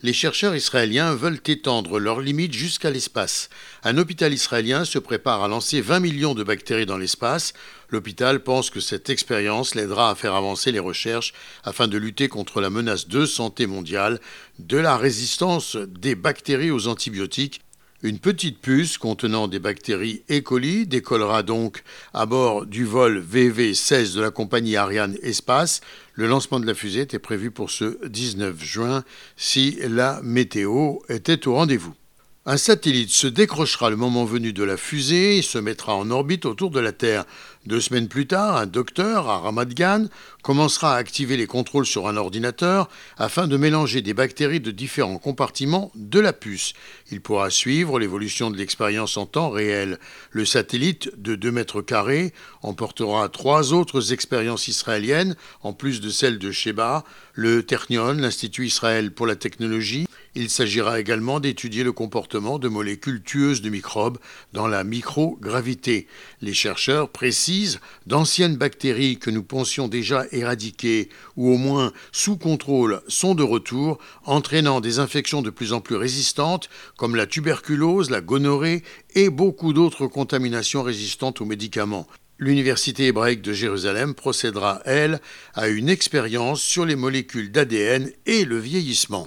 Les chercheurs israéliens veulent étendre leurs limites jusqu'à l'espace. Un hôpital israélien se prépare à lancer 20 millions de bactéries dans l'espace. L'hôpital pense que cette expérience l'aidera à faire avancer les recherches afin de lutter contre la menace de santé mondiale de la résistance des bactéries aux antibiotiques une petite puce contenant des bactéries E. coli décollera donc à bord du vol VV-16 de la compagnie Ariane Espace. Le lancement de la fusée était prévu pour ce 19 juin si la météo était au rendez-vous. Un satellite se décrochera le moment venu de la fusée et se mettra en orbite autour de la Terre. Deux semaines plus tard, un docteur à commencera à activer les contrôles sur un ordinateur afin de mélanger des bactéries de différents compartiments de la puce. Il pourra suivre l'évolution de l'expérience en temps réel. Le satellite de 2 mètres carrés emportera trois autres expériences israéliennes, en plus de celles de Sheba, le Ternion, l'Institut Israël pour la technologie, il s'agira également d'étudier le comportement de molécules tueuses de microbes dans la microgravité. Les chercheurs précisent d'anciennes bactéries que nous pensions déjà éradiquer ou au moins sous contrôle sont de retour, entraînant des infections de plus en plus résistantes comme la tuberculose, la gonorrhée et beaucoup d'autres contaminations résistantes aux médicaments. L'Université hébraïque de Jérusalem procédera, elle, à une expérience sur les molécules d'ADN et le vieillissement.